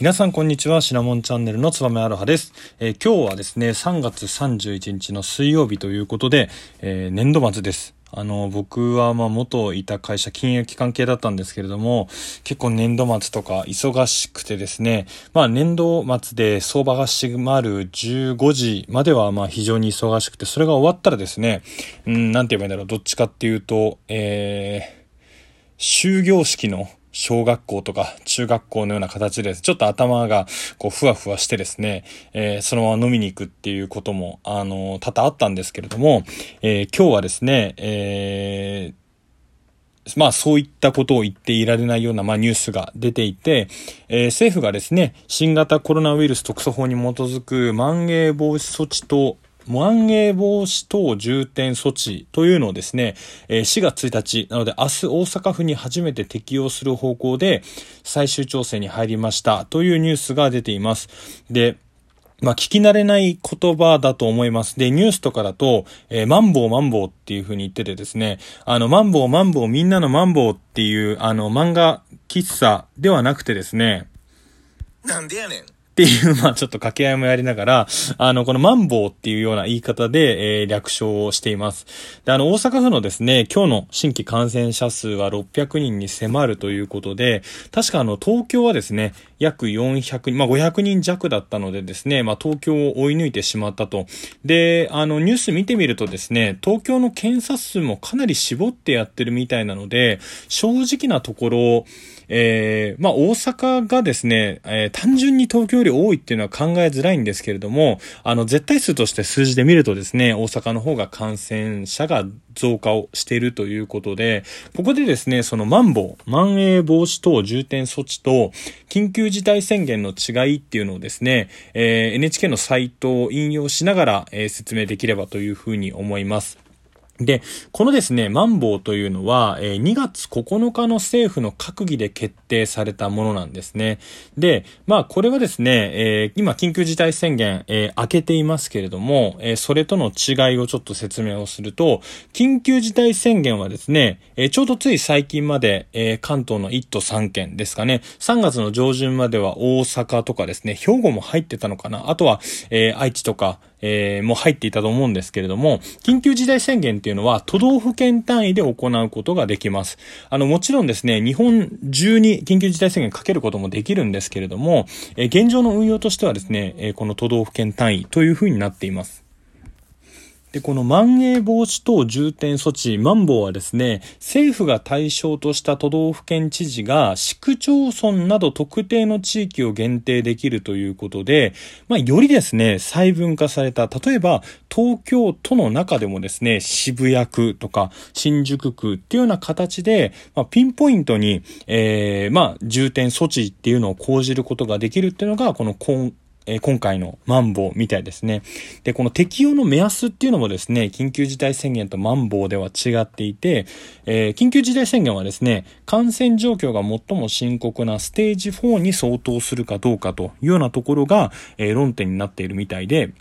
皆さんこんにちは、シナモンチャンネルのつばめアロハです、えー、今日はですね、3月31日の水曜日ということで、えー、年度末です。あの、僕はま元いた会社金融機関系だったんですけれども、結構年度末とか忙しくてですね、まあ年度末で相場が閉まる15時まではまあ非常に忙しくて、それが終わったらですね、うん、なんて言えばいいんだろう、どっちかっていうと、えー、終業式の小学校とか中学校のような形で、ちょっと頭がこうふわふわしてですね、えー、そのまま飲みに行くっていうことも、あの、多々あったんですけれども、えー、今日はですね、えー、まあそういったことを言っていられないような、まあ、ニュースが出ていて、えー、政府がですね、新型コロナウイルス特措法に基づくまん延防止措置とまん延防止等重点措置というのをですね、えー、4月1日、なので明日大阪府に初めて適用する方向で最終調整に入りましたというニュースが出ています。で、まあ、聞き慣れない言葉だと思います。で、ニュースとかだと、えー、マンボウマンボウっていう風に言っててですね、あの、マンボウマンボウみんなのマンボウっていう、あの、漫画喫茶ではなくてですね、なんでやねん。っていう、まあちょっと掛け合いもやりながら、あの、このマンボウっていうような言い方で、えー、略称をしています。で、あの、大阪府のですね、今日の新規感染者数は600人に迫るということで、確かあの、東京はですね、約400人、まあ500人弱だったのでですね、まあ東京を追い抜いてしまったと。で、あの、ニュース見てみるとですね、東京の検査数もかなり絞ってやってるみたいなので、正直なところ、えー、まあ、大阪がですね、えー、単純に東京より多いっていうのは考えづらいんですけれども、あの、絶対数として数字で見るとですね、大阪の方が感染者が増加をしているということで、ここでですね、そのマンボウ、まん延防止等重点措置と、緊急事態宣言の違いっていうのをですね、えー、NHK のサイトを引用しながら、えー、説明できればというふうに思います。で、このですね、マンボウというのは、え、2月9日の政府の閣議で決定されたものなんですね。で、まあ、これはですね、え、今、緊急事態宣言、えー、開けていますけれども、え、それとの違いをちょっと説明をすると、緊急事態宣言はですね、え、ちょうどつい最近まで、え、関東の1都3県ですかね、3月の上旬までは大阪とかですね、兵庫も入ってたのかな、あとは、え、愛知とか、えー、も入っていたと思うんですけれども、緊急事態宣言っていうのは都道府県単位で行うことができます。あの、もちろんですね、日本中に緊急事態宣言かけることもできるんですけれども、えー、現状の運用としてはですね、えー、この都道府県単位というふうになっています。で、このまん延防止等重点措置、マンボウはですね、政府が対象とした都道府県知事が市区町村など特定の地域を限定できるということで、まあ、よりですね、細分化された、例えば東京都の中でもですね、渋谷区とか新宿区っていうような形で、まあ、ピンポイントに、えー、まあ、重点措置っていうのを講じることができるっていうのが、このえ今回のマンボウみたいですね。で、この適用の目安っていうのもですね、緊急事態宣言とマンボウでは違っていて、えー、緊急事態宣言はですね、感染状況が最も深刻なステージ4に相当するかどうかというようなところが、えー、論点になっているみたいで、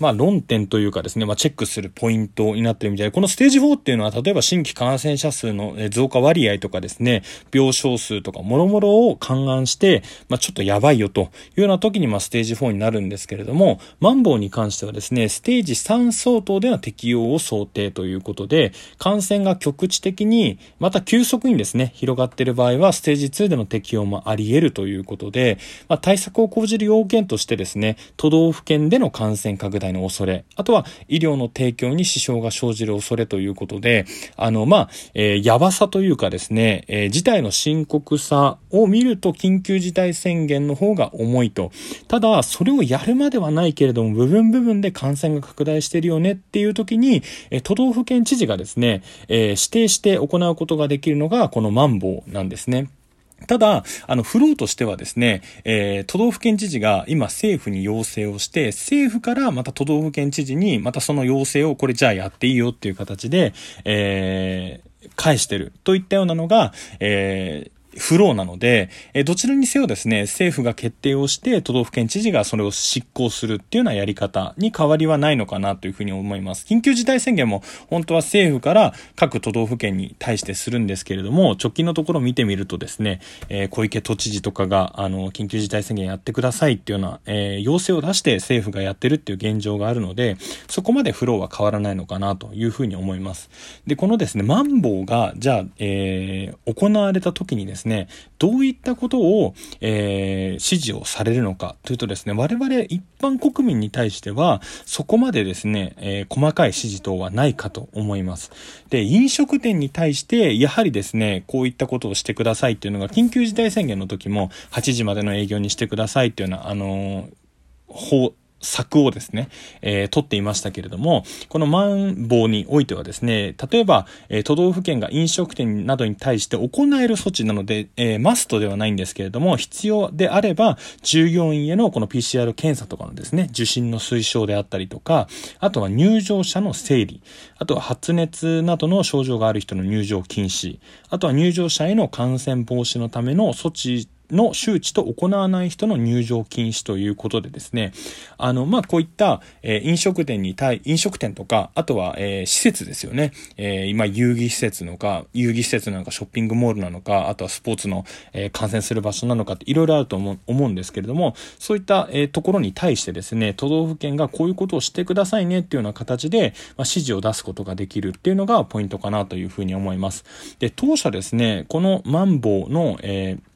まあ論点というかですね、まあチェックするポイントになってるみたいで、このステージ4っていうのは、例えば新規感染者数の増加割合とかですね、病床数とか諸々を勘案して、まあちょっとやばいよというような時に、まあステージ4になるんですけれども、マンボウに関してはですね、ステージ3相当では適用を想定ということで、感染が局地的に、また急速にですね、広がっている場合は、ステージ2での適用もあり得るということで、まあ対策を講じる要件としてですね、都道府県での感染拡大の恐れ、あとは医療の提供に支障が生じる恐れということで、あの、まあ、えー、やばさというかですね、えー、事態の深刻さを見ると緊急事態宣言の方が重いと。ただ、それをやるまではないけれども、部分部分で感染が拡大してるよねっていう時に、えー、都道府県知事がですね、え、指定して行うことができるのが、このマンボウなんですね。ただ、あの、フローとしてはですね、えー、都道府県知事が今政府に要請をして、政府からまた都道府県知事にまたその要請をこれじゃあやっていいよっていう形で、えー、返してるといったようなのが、えー、不老なので、えどちらにせよですね、政府が決定をして都道府県知事がそれを執行するっていうようなやり方に変わりはないのかなというふうに思います。緊急事態宣言も本当は政府から各都道府県に対してするんですけれども、直近のところを見てみるとですね、え、小池都知事とかが、あの、緊急事態宣言やってくださいっていうような、え、要請を出して政府がやってるっていう現状があるので、そこまでフローは変わらないのかなというふうに思います。で、このですね、マンボウが、じゃあ、えー、行われた時にですねですね、どういったことを、えー、指示をされるのかというとですね、我々一般国民に対しては、そこまでですね、えー、細かい指示等はないかと思います。で、飲食店に対して、やはりですね、こういったことをしてくださいっていうのが、緊急事態宣言の時も、8時までの営業にしてくださいっていうような、あのー、法、策をですね、えー、取っていましたけれども、このマンボウにおいてはですね、例えば、えー、都道府県が飲食店などに対して行える措置なので、えー、マストではないんですけれども、必要であれば、従業員へのこの PCR 検査とかのですね、受診の推奨であったりとか、あとは入場者の整理、あとは発熱などの症状がある人の入場禁止、あとは入場者への感染防止のための措置の周知と行わない人の入場禁止ということでですね、あの、まあ、こういった、え、飲食店に対、飲食店とか、あとは、え、施設ですよね。え、今、遊戯施設のか、遊戯施設なのか、ショッピングモールなのか、あとはスポーツの、えー、観戦する場所なのかっていろいろあると思うんですけれども、そういった、え、ところに対してですね、都道府県がこういうことをしてくださいねっていうような形で、まあ、指示を出すことができるっていうのがポイントかなというふうに思います。で、当社ですね、このマンボウの、えー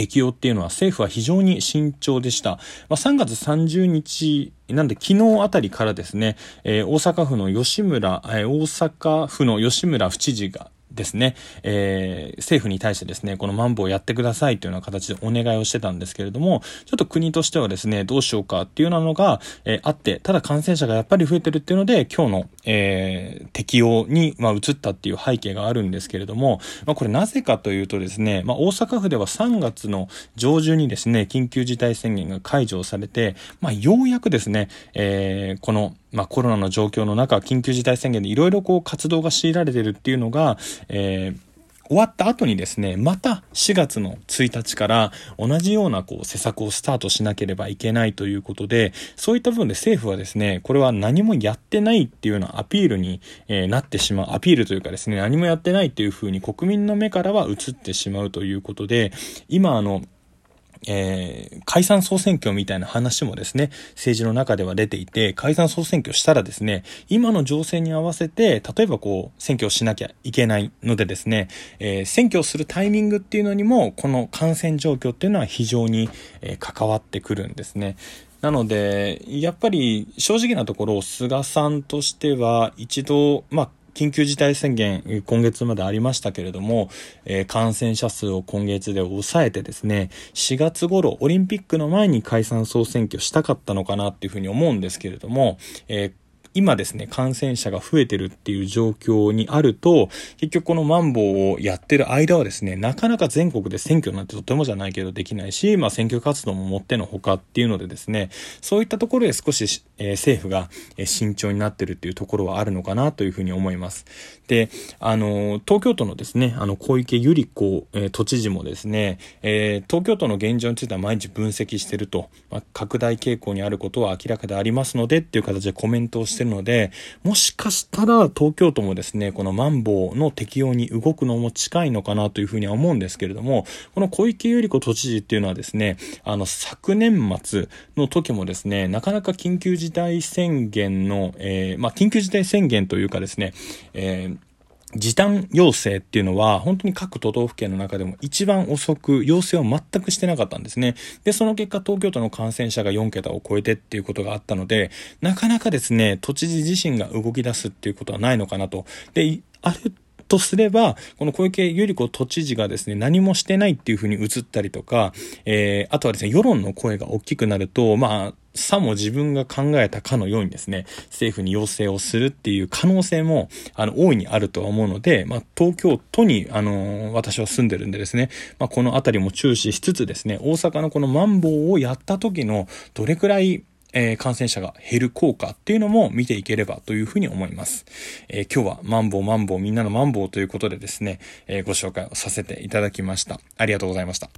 適用っていうのは政府は非常に慎重でした。まあ、3月30日なんで昨日あたりからですね、えー、大阪府の吉村、えー、大阪府の吉村府知事がですね、えー、政府に対してですね、このマンボウやってくださいというような形でお願いをしてたんですけれども、ちょっと国としてはですね、どうしようかっていうようなのが、えー、あって、ただ感染者がやっぱり増えてるっていうので、今日の、えー、適用に、まあ、移ったっていう背景があるんですけれども、まあ、これなぜかというとですね、まあ、大阪府では3月の上旬にですね、緊急事態宣言が解除されて、まあ、ようやくですね、えー、この、まあ、コロナの状況の中、緊急事態宣言でいろいろこう活動が強いられてるっていうのが、えー、終わった後にですね、また4月の1日から同じようなこう施策をスタートしなければいけないということで、そういった部分で政府はですね、これは何もやってないっていうようなアピールに、え、なってしまう、アピールというかですね、何もやってないっていうふうに国民の目からは映ってしまうということで、今あの、えー、解散総選挙みたいな話もですね、政治の中では出ていて、解散総選挙したらですね、今の情勢に合わせて、例えばこう、選挙をしなきゃいけないのでですね、えー、選挙をするタイミングっていうのにも、この感染状況っていうのは非常に、えー、関わってくるんですね。なので、やっぱり正直なところ、菅さんとしては一度、まあ、緊急事態宣言、今月までありましたけれども、えー、感染者数を今月で抑えてですね、4月頃、オリンピックの前に解散総選挙したかったのかなっていうふうに思うんですけれども、えー今ですね、感染者が増えてるっていう状況にあると、結局このマンボウをやってる間はですね、なかなか全国で選挙なんてとてもじゃないけどできないし、まあ選挙活動ももってのほかっていうのでですね、そういったところで少し、えー、政府が、え慎重になってるっていうところはあるのかなというふうに思います。で、あの、東京都のですね、あの、小池百合子、えー、都知事もですね、えー、東京都の現状については毎日分析してると、まあ、拡大傾向にあることは明らかでありますのでっていう形でコメントをしてしてるので、もしかしたら東京都もですね、このマンボウの適用に動くのも近いのかなというふうには思うんですけれども、この小池百合子都知事っていうのはですね、あの、昨年末の時もですね、なかなか緊急事態宣言の、えー、まあ、緊急事態宣言というかですね、えー時短要請っていうのは、本当に各都道府県の中でも一番遅く要請を全くしてなかったんですね。で、その結果、東京都の感染者が4桁を超えてっていうことがあったので、なかなかですね、都知事自身が動き出すっていうことはないのかなと。で、あるとすれば、この小池百合子都知事がですね、何もしてないっていうふうに映ったりとか、えー、あとはですね、世論の声が大きくなると、まあ、さも自分が考えたかのようにですね、政府に要請をするっていう可能性も、あの、大いにあるとは思うので、まあ、東京都に、あの、私は住んでるんでですね、まあ、このあたりも注視しつつですね、大阪のこのマンボウをやった時の、どれくらいえー、感染者が減る効果っていうのも見ていければというふうに思います。えー、今日はマンボウマンボウみんなのマンボウということでですね、えー、ご紹介をさせていただきました。ありがとうございました。